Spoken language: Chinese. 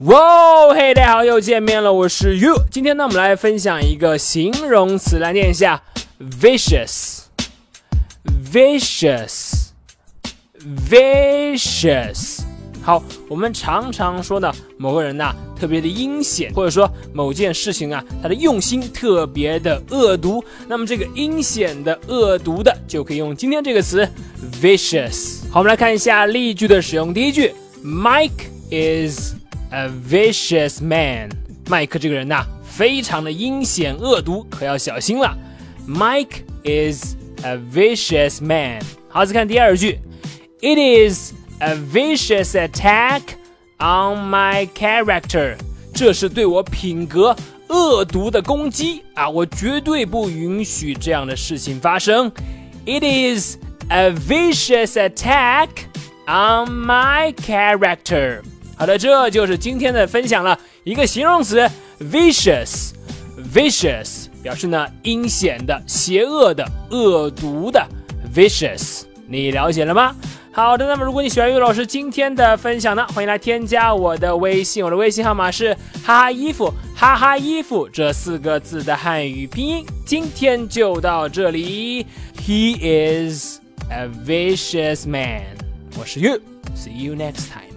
哇，嘿，大家好，又见面了，我是 You。今天呢，我们来分享一个形容词，来念一下：vicious，vicious，vicious。好，我们常常说呢，某个人呐特别的阴险，或者说某件事情啊，他的用心特别的恶毒。那么这个阴险的、恶毒的，就可以用今天这个词 vicious。好，我们来看一下例句的使用。第一句，Mike is。A vicious man，麦克这个人呐，非常的阴险恶毒，可要小心了。Mike is a vicious man。好，再看第二句，It is a vicious attack on my character。这是对我品格恶毒的攻击啊！我绝对不允许这样的事情发生。It is a vicious attack on my character。 好的，这就是今天的分享了。一个形容词，vicious，vicious 表示呢阴险的、邪恶的、恶毒的，vicious，你了解了吗？好的，那么如果你喜欢玉老师今天的分享呢，欢迎来添加我的微信，我的微信号码是哈哈衣服哈哈衣服这四个字的汉语拼音。今天就到这里，He is a vicious man。我是 You，see you next time。